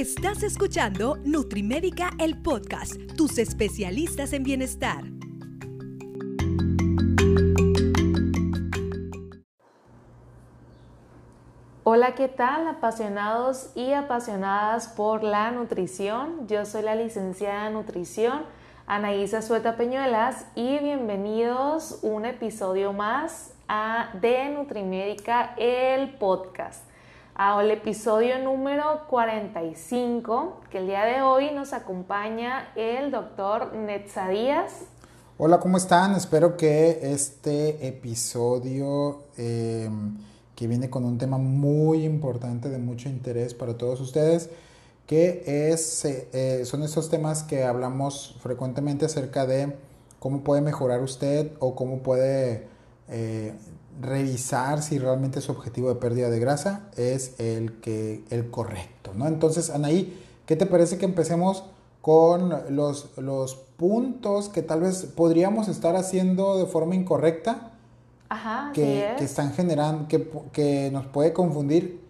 Estás escuchando Nutrimédica, el podcast, tus especialistas en bienestar. Hola, ¿qué tal apasionados y apasionadas por la nutrición? Yo soy la licenciada en nutrición Anaísa Sueta Peñuelas y bienvenidos un episodio más a de Nutrimédica, el podcast al episodio número 45, que el día de hoy nos acompaña el doctor Netza Díaz. Hola, ¿cómo están? Espero que este episodio em, que viene con un tema muy importante, de mucho interés para todos ustedes, que es, eh, son esos temas que hablamos frecuentemente acerca de cómo puede mejorar usted o cómo puede eh, revisar si realmente su objetivo de pérdida de grasa es el, que, el correcto, ¿no? Entonces, Anaí, ¿qué te parece que empecemos con los, los puntos que tal vez podríamos estar haciendo de forma incorrecta? Ajá, que, que están generando, que, que, nos puede confundir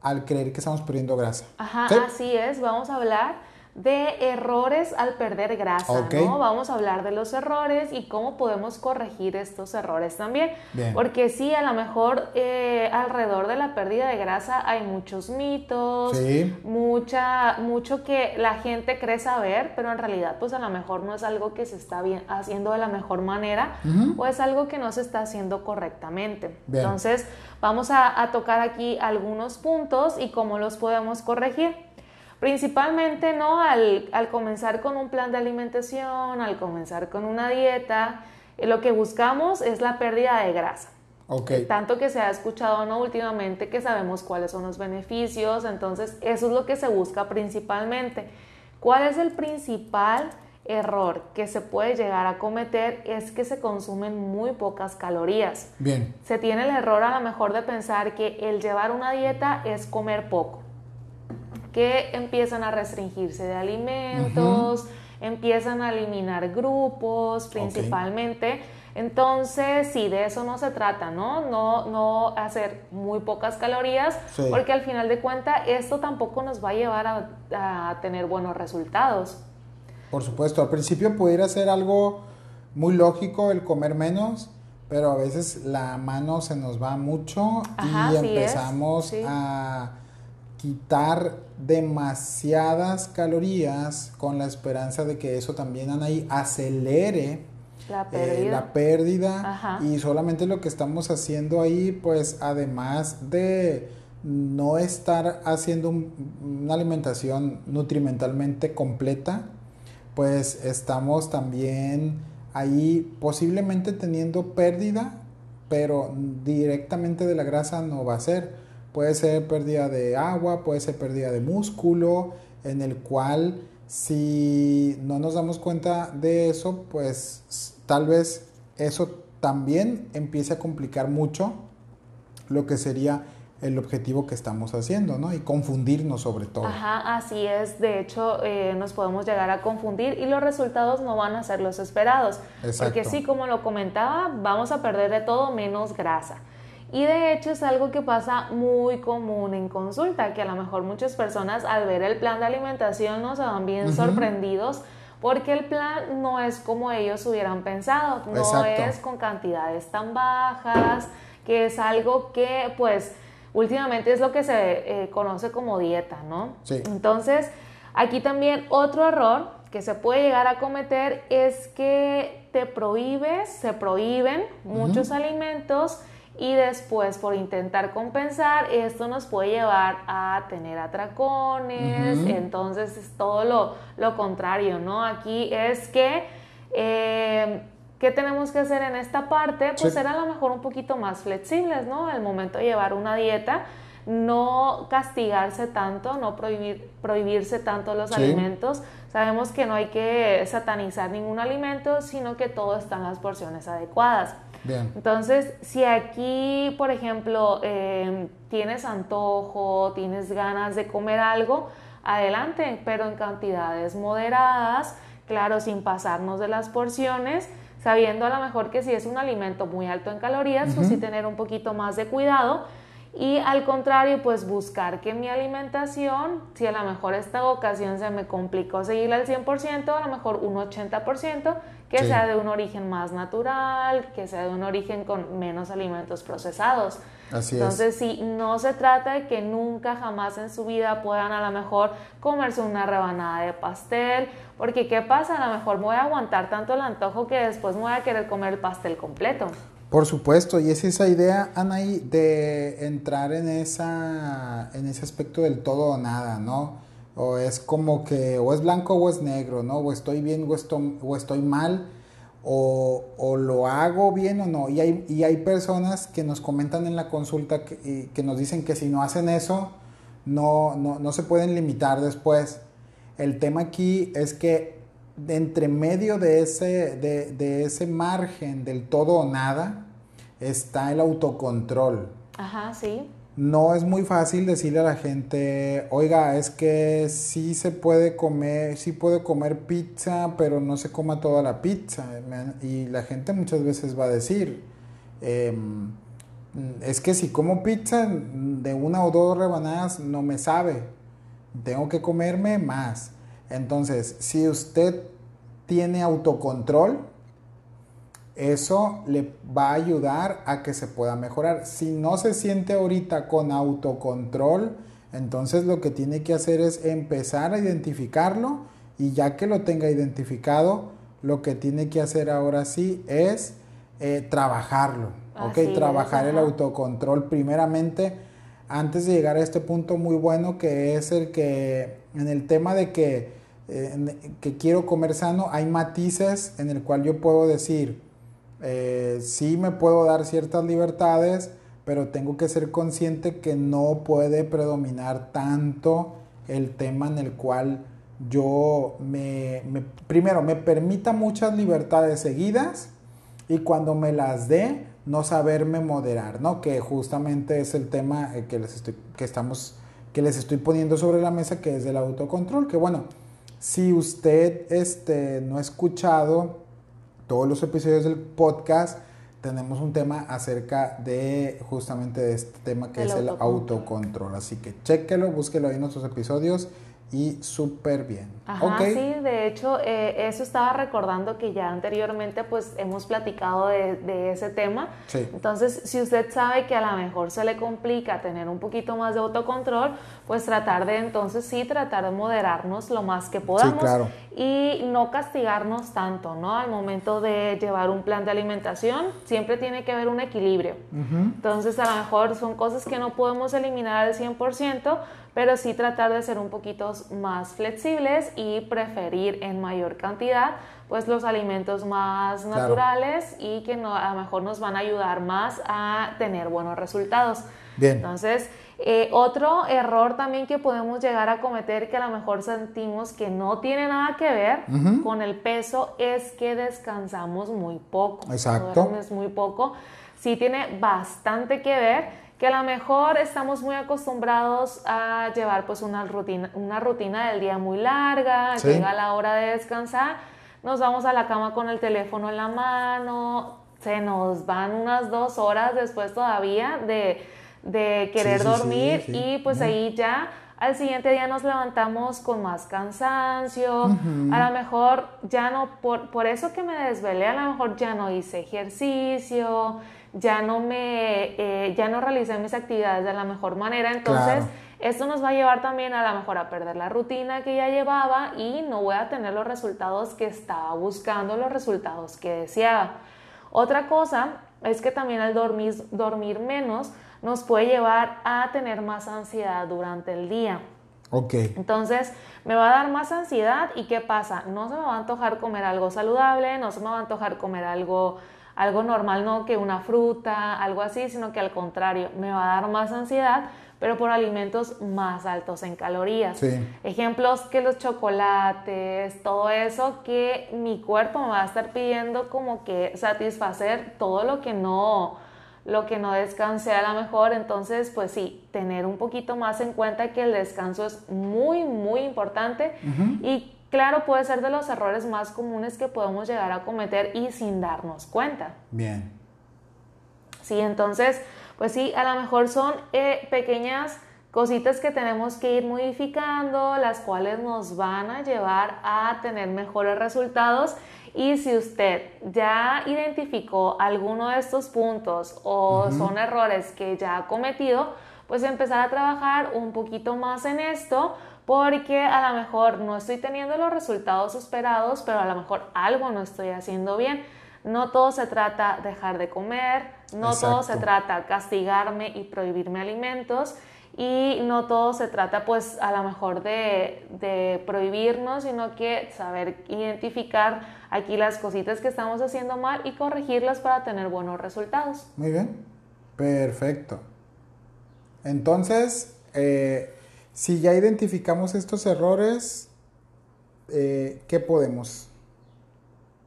al creer que estamos perdiendo grasa. Ajá, así es. Vamos a hablar de errores al perder grasa, ¿no? Vamos a hablar de los errores y cómo podemos corregir estos errores también. Porque sí, a lo mejor eh, alrededor de la pérdida de grasa hay muchos mitos, mucha, mucho que la gente cree saber, pero en realidad pues a lo mejor no es algo que se está bien, haciendo de la mejor manera o es algo que no se está haciendo correctamente. Entonces, vamos a, a tocar aquí algunos puntos y cómo los podemos corregir. Principalmente, ¿no? Al, comenzar con un plan de alimentación, al comenzar con una dieta, eh, lo que buscamos es la pérdida de grasa. Okay. Tanto que se ha escuchado no últimamente que sabemos cuáles son los beneficios, entonces eso es lo que se busca principalmente. ¿Cuál es el principal error que se puede llegar a cometer? Es que se consumen muy pocas calorías. Bien. Se tiene el error a lo mejor de pensar que el llevar una dieta es comer poco que empiezan a restringirse de alimentos, empiezan a eliminar grupos principalmente. Entonces, sí, de eso no se trata, ¿no? No, no hacer muy pocas calorías, porque al final de cuentas esto tampoco nos va a llevar a, a, tener buenos resultados. Por supuesto, al principio pudiera ser algo muy lógico el comer menos, pero a veces la mano se nos va mucho y empezamos a quitar demasiadas calorías con la esperanza de que eso también acelere la pérdida, la pérdida. Y solamente lo que estamos haciendo ahí pues además de no estar haciendo una alimentación nutrimentalmente completa pues estamos también ahí posiblemente teniendo pérdida pero directamente de la grasa no va a ser Puede ser pérdida de agua, puede ser pérdida de músculo, en el cual si no nos damos cuenta de eso, pues tal vez eso también empiece a complicar mucho lo que sería el objetivo que estamos haciendo, ¿no? Y confundirnos sobre todo. Ajá, así es. De hecho, eh, nos podemos llegar a confundir y los resultados no van a ser los esperados. Exacto. Porque sí, como lo comentaba, vamos a perder de todo menos grasa. Y de hecho es algo que pasa muy común en consulta, que a lo mejor muchas personas al ver el plan de alimentación no se van bien sorprendidos porque el plan no es como ellos hubieran pensado, no es con cantidades tan bajas, que es algo que pues últimamente es lo que se eh, conoce como dieta, ¿no? Sí. Entonces, aquí también otro error que se puede llegar a cometer es que te prohíbes, se prohíben muchos alimentos y después por intentar compensar esto nos puede llevar a tener atracones, entonces es todo lo, lo, contrario, ¿no? Aquí es que, eh, ¿qué tenemos que hacer en esta parte? Pues ser a lo mejor un poquito más flexibles, ¿no? Al momento de llevar una dieta, no castigarse tanto, no prohibir, prohibirse tanto los alimentos. Sabemos que no hay que satanizar ningún alimento, sino que todo está en las porciones adecuadas. Entonces, si aquí, por ejemplo, em, tienes antojo, tienes ganas de comer algo, adelante, pero en cantidades moderadas, claro, sin pasarnos de las porciones, sabiendo a lo mejor que si es un alimento muy alto en calorías, pues sí tener un poquito más de cuidado. Y al contrario, pues buscar que mi alimentación, si a lo mejor esta ocasión se me complicó seguirla al 100%, a lo mejor un 80%, que sea de un origen más natural, que sea de un origen con menos alimentos procesados. Así Entonces, sí, no se trata de que nunca jamás en su vida puedan a lo mejor comerse una rebanada de pastel, porque ¿qué pasa? A lo mejor voy a aguantar tanto el antojo que después me voy a querer comer el pastel completo. Por supuesto, y es esa idea, Anaí, de entrar en, esa, en ese aspecto del todo o nada, ¿no? O es como que o es blanco o es negro, ¿no? O estoy bien o estoy, o estoy mal, o, o, lo hago bien o no. Y hay, y hay personas que nos comentan en la consulta que, que nos dicen que si no hacen eso, no, no, no se pueden limitar después. El tema aquí es que entre medio de ese, de, ese margen del todo o nada está el autocontrol. Ajá, sí. No es muy fácil decirle a la gente, oiga, es que sí se puede comer, sí puede comer pizza, pero no se coma toda la pizza. Y la gente muchas veces va a decir, em, es que si como pizza de una o dos rebanadas no me sabe, tengo que comerme más. Entonces, si usted tiene autocontrol, eso le va a ayudar a que se pueda mejorar. Si no se siente ahorita con autocontrol, entonces lo que tiene que hacer es empezar a identificarlo y ya que lo tenga identificado, lo que tiene que hacer ahora sí es eh, trabajarlo, ¿ok? Trabajar el autocontrol primeramente antes de llegar a este punto muy bueno que es el que en el tema de que eh, que quiero comer sano, hay matices en el cual yo puedo decir, eh, sí me puedo dar ciertas libertades, pero tengo que ser consciente que no puede predominar tanto el tema en el cual yo me, primero me permita muchas libertades seguidas y cuando me las dé no saberme moderar, ¿no? Que justamente es el tema eh, que les estoy que estamos que les estoy poniendo sobre la mesa que es el autocontrol, que bueno, si usted este, no ha escuchado todos los episodios del podcast, tenemos un tema acerca de justamente de este tema que es el autocontrol. Así que chéquelo, búsquelo ahí en nuestros episodios y súper bien. Ajá, sí, de hecho, eh, eso estaba recordando que ya anteriormente pues hemos platicado de, ese tema. Entonces, si usted sabe que a lo mejor se le complica tener un poquito más de autocontrol, pues tratar de entonces sí, tratar de moderarnos lo más que podamos y no castigarnos tanto, ¿no? Al momento de llevar un plan de alimentación, siempre tiene que haber un equilibrio. Entonces, a lo mejor son cosas que no podemos eliminar al 100%, pero sí tratar de ser un poquito más flexibles y preferir en mayor cantidad pues los alimentos más naturales y que no, a lo mejor nos van a ayudar más a tener buenos resultados. Bien. Entonces, eh, otro error también que podemos llegar a cometer que a lo mejor sentimos que no tiene nada que ver con el peso es que descansamos muy poco. Exacto. Es muy poco. Sí tiene bastante que ver que a lo mejor estamos muy acostumbrados a llevar pues una rutina, una rutina del día muy larga, llega la hora de descansar, nos vamos a la cama con el teléfono en la mano, se nos van unas dos horas después todavía de, querer dormir y pues ahí ya al siguiente día nos levantamos con más cansancio, a lo mejor ya no, por, por eso que me desvelé, a lo mejor ya no hice ejercicio, ya no me, eh, ya no realicé mis actividades de la mejor manera, entonces esto nos va a llevar también a lo mejor a perder la rutina que ya llevaba y no voy a tener los resultados que estaba buscando, los resultados que deseaba. Otra cosa es que también el dormir, dormir menos nos puede llevar a tener más ansiedad durante el día. Ok. Entonces, me va a dar más ansiedad y ¿qué pasa? No se me va a antojar comer algo saludable, no se me va a antojar comer algo algo normal, no que una fruta, algo así, sino que al contrario, me va a dar más ansiedad, pero por alimentos más altos en calorías. Ejemplos que los chocolates, todo eso que mi cuerpo me va a estar pidiendo como que satisfacer todo lo que no lo que no descanse a lo mejor, entonces pues sí, tener un poquito más en cuenta que el descanso es muy, muy importante y claro, puede ser de los errores más comunes que podemos llegar a cometer y sin darnos cuenta. Bien. Sí, entonces, pues sí, a lo mejor son eh, pequeñas cositas que tenemos que ir modificando, las cuales nos van a llevar a tener mejores resultados. Y si usted ya identificó alguno de estos puntos o son errores que ya ha cometido, pues empezar a trabajar un poquito más en esto porque a lo mejor no estoy teniendo los resultados esperados, pero a lo mejor algo no estoy haciendo bien. No todo se trata de dejar de comer, no todo se trata castigarme y prohibirme alimentos y no todo se trata pues a lo mejor de, de, prohibirnos, sino que saber identificar aquí las cositas que estamos haciendo mal y corregirlas para tener buenos resultados. Muy bien, perfecto. Entonces, eh, si ya identificamos estos errores, eh, ¿qué podemos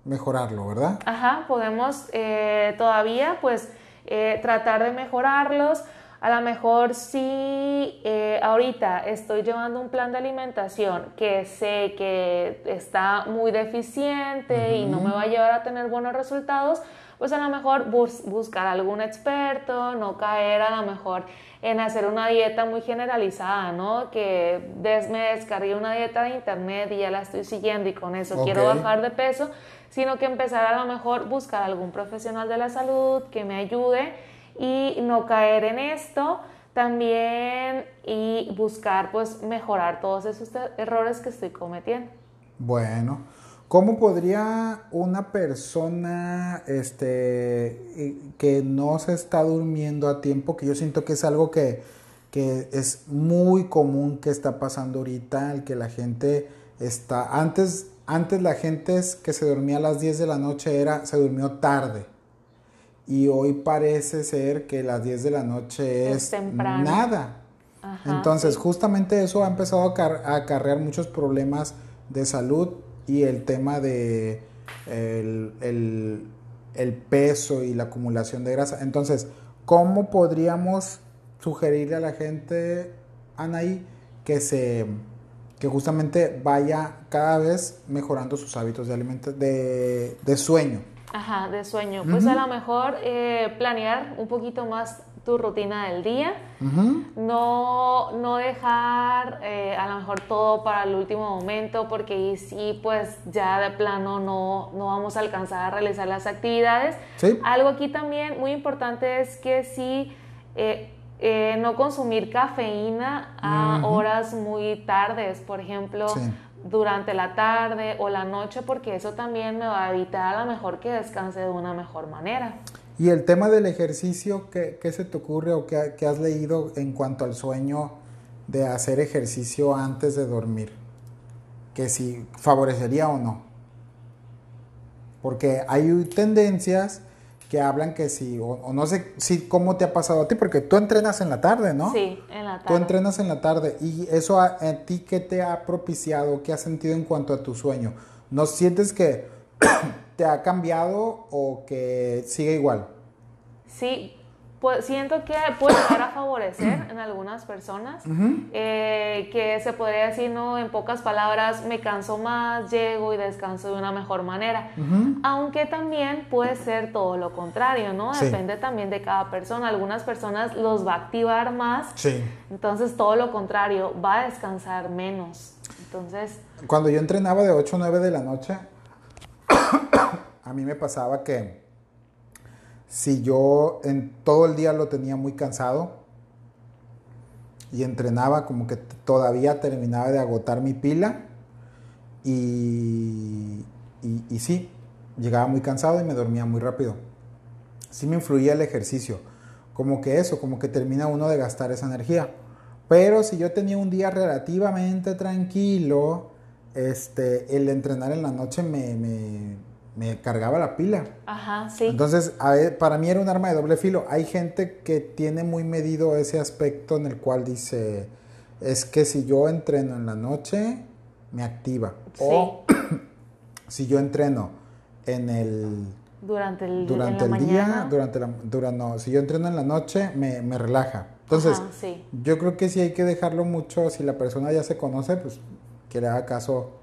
mejorarlo, verdad? Ajá, podemos eh, todavía pues eh, tratar de mejorarlos. A lo mejor si ahorita estoy llevando un plan de alimentación que sé que está muy deficiente y no me va a llevar a tener buenos resultados, pues a lo mejor buscar algún experto, no caer a lo mejor en hacer una dieta muy generalizada, ¿no? Que me descargué una dieta de internet y ya la estoy siguiendo y con eso quiero bajar de peso, sino que empezar a lo mejor buscar algún profesional de la salud que me ayude y no caer en esto también y buscar pues mejorar todos esos errores que estoy cometiendo. Bueno, ¿Cómo podría una persona este, que no se está durmiendo a tiempo, que yo siento que es algo que, es muy común que está pasando ahorita, el que la gente está, antes, antes la gente que se dormía a las 10 de la noche era, se durmió tarde. Y hoy parece ser que las 10 de la noche es, nada. Entonces, justamente eso ha empezado a acarrear muchos problemas de salud y el tema de el, peso y la acumulación de grasa. Entonces, ¿cómo podríamos sugerirle a la gente, Anaí, que se que justamente vaya cada vez mejorando sus hábitos de alimento, de, sueño? Ajá, de sueño. Pues a lo mejor eh, planear un poquito más tu rutina del día, no, no dejar eh, a lo mejor todo para el último momento porque ahí sí pues ya de plano no, no vamos a alcanzar a realizar las actividades. Algo aquí también muy importante es que sí eh, eh, no consumir cafeína a horas muy tardes, por ejemplo. durante la tarde o la noche porque eso también me va a evitar a lo mejor que descanse de una mejor manera. Y el tema del ejercicio, ¿qué, se te ocurre o qué, has leído en cuanto al sueño de hacer ejercicio antes de dormir? Que si favorecería o no. Porque hay tendencias que hablan que si, o, no sé si cómo te ha pasado a ti, porque tú entrenas en la tarde, ¿no? Sí, en la tarde. Tú entrenas en la tarde y eso a, a ti qué te ha propiciado, qué has sentido en cuanto a tu sueño. ¿No sientes que te ha cambiado o que sigue igual? Sí, pues siento que puede llegar a favorecer en algunas personas, eh, que se podría decir, ¿no? En pocas palabras, me canso más, llego y descanso de una mejor manera. Aunque también puede ser todo lo contrario, ¿no? Depende también de cada persona. Algunas personas los va a activar más, sí. entonces todo lo contrario, va a descansar menos. Entonces... Cuando yo entrenaba de 8 o 9 de la noche, a mí me pasaba que si yo en todo el día lo tenía muy cansado y entrenaba como que todavía terminaba de agotar mi pila y, y, sí, llegaba muy cansado y me dormía muy rápido. Sí me influía el ejercicio, como que eso, como que termina uno de gastar esa energía. Pero si yo tenía un día relativamente tranquilo, este, el entrenar en la noche me, me cargaba la pila. Ajá, sí. Entonces, para mí era un arma de doble filo. Hay gente que tiene muy medido ese aspecto en el cual dice, es que si yo entreno en la noche, me activa. O si yo entreno en el... Durante el, durante el día, durante la... Durante, no, si yo entreno en la noche, me, me relaja. Entonces, yo creo que sí hay que dejarlo mucho, si la persona ya se conoce, pues que le haga caso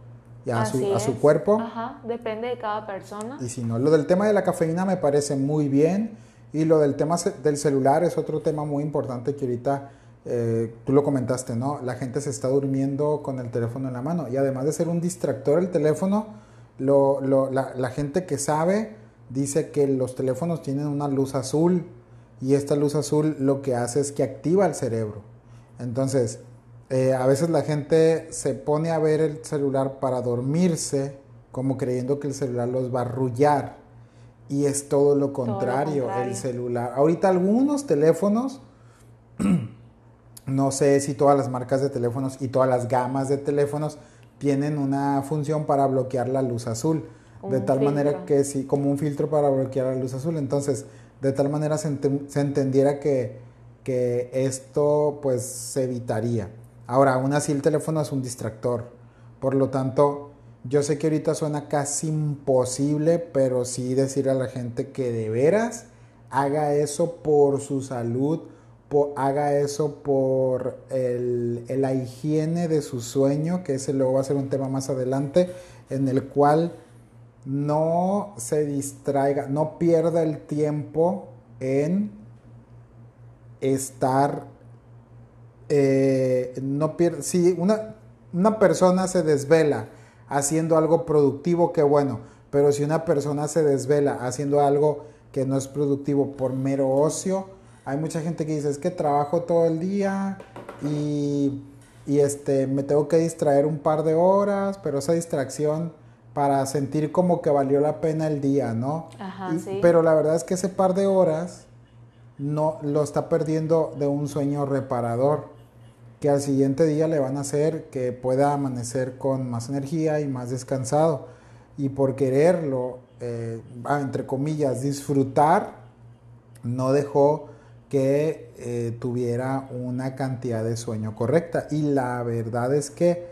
a su, cuerpo. Ajá, depende de cada persona. Y si no, lo del tema de la cafeína me parece muy bien Y lo del tema del celular es otro tema muy importante que ahorita eh, tú lo comentaste, ¿no? La gente se está durmiendo con el teléfono en la mano y además de ser un distractor el teléfono, lo, lo, la, la, gente que sabe dice que los teléfonos tienen una luz azul y esta luz azul lo que hace es que activa el cerebro. Entonces, eh, a veces la gente se pone a ver el celular para dormirse, como creyendo que el celular los va a arrullar. Y es todo lo contrario, el celular. Ahorita algunos teléfonos, no sé si todas las marcas de teléfonos y todas las gamas de teléfonos tienen una función para bloquear la luz azul. de tal manera que sí, como un filtro para bloquear la luz azul. Entonces, de tal manera se, entendiera que, que esto pues se evitaría. Ahora, aún así el teléfono es un distractor. Por lo tanto, yo sé que ahorita suena casi imposible, pero sí decir a la gente que de veras haga eso por su salud, haga eso por el, la higiene de su sueño, que ese luego va a ser un tema más adelante, en el cual no se distraiga, no pierda el tiempo en estar eh, no pierde, si una, una persona se desvela haciendo algo productivo, qué bueno, pero si una persona se desvela haciendo algo que no es productivo por mero ocio, hay mucha gente que dice, es que trabajo todo el día y, y este, me tengo que distraer un par de horas, pero esa distracción para sentir como que valió la pena el día, ¿no? Pero la verdad es que ese par de horas no lo está perdiendo de un sueño reparador que al siguiente día le van a hacer que pueda amanecer con más energía y más descansado. Y por quererlo, eh, ah, entre comillas, disfrutar, no dejó que eh, tuviera una cantidad de sueño correcta. Y la verdad es que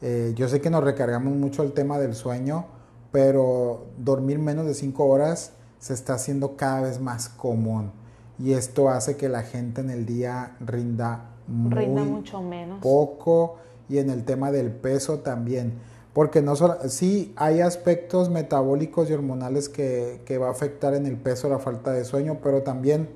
eh, yo sé que nos recargamos mucho el tema del sueño, pero dormir menos de 5 horas se está haciendo cada vez más común. Y esto hace que la gente en el día rinda muy mucho menos. Poco y en el tema del peso también. Porque no solo, sí hay aspectos metabólicos y hormonales que, que va a afectar en el peso la falta de sueño, pero también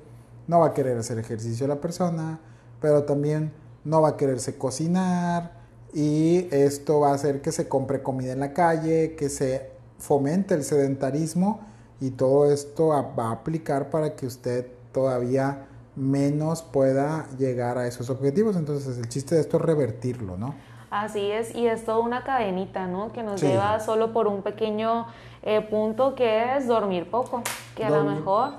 no va a querer hacer ejercicio la persona, pero también no va a quererse cocinar y esto va a hacer que se compre comida en la calle, que se fomente el sedentarismo y todo esto va a aplicar para que usted todavía menos pueda llegar a esos objetivos. Entonces el chiste de esto es revertirlo, ¿no? Así es, y es toda una cadenita, ¿no? Que nos lleva solo por un pequeño eh, punto que es dormir poco, que a lo mejor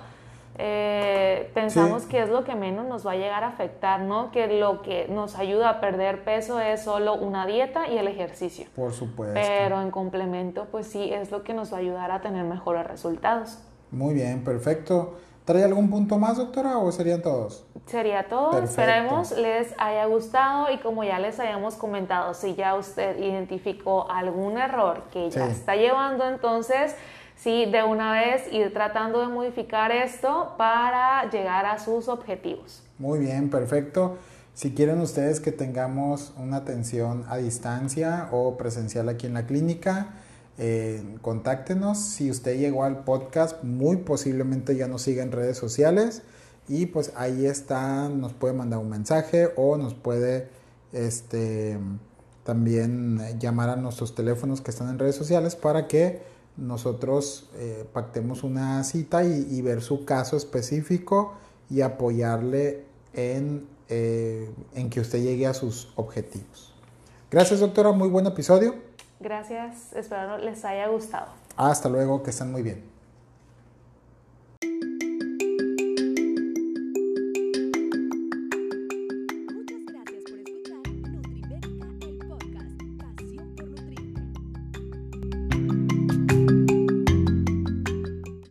eh, pensamos que es lo que menos nos va a llegar a afectar, ¿no? Que lo que nos ayuda a perder peso es solo una dieta y el ejercicio. Por supuesto. Pero en complemento, pues sí, es lo que nos va a ayudar a tener mejores resultados. Muy bien, perfecto. ¿Trae algún punto más, doctora, o serían todos? Sería todo. Esperemos les haya gustado y como ya les habíamos comentado, si ya usted identificó algún error que ya está llevando, entonces sí, de una vez ir tratando de modificar esto para llegar a sus objetivos. Muy bien, perfecto. Si quieren ustedes que tengamos una atención a distancia o presencial aquí en la clínica, eh, contáctenos. Si usted llegó al podcast, muy posiblemente ya nos siga en redes sociales y pues ahí está, nos puede mandar un mensaje o nos puede este, también llamar a nuestros teléfonos que están en redes sociales para que nosotros eh, pactemos una cita y, ver su caso específico y apoyarle en, eh, en que usted llegue a sus objetivos. Gracias doctora, muy buen episodio. Gracias, espero les haya gustado. Hasta luego, que estén muy bien.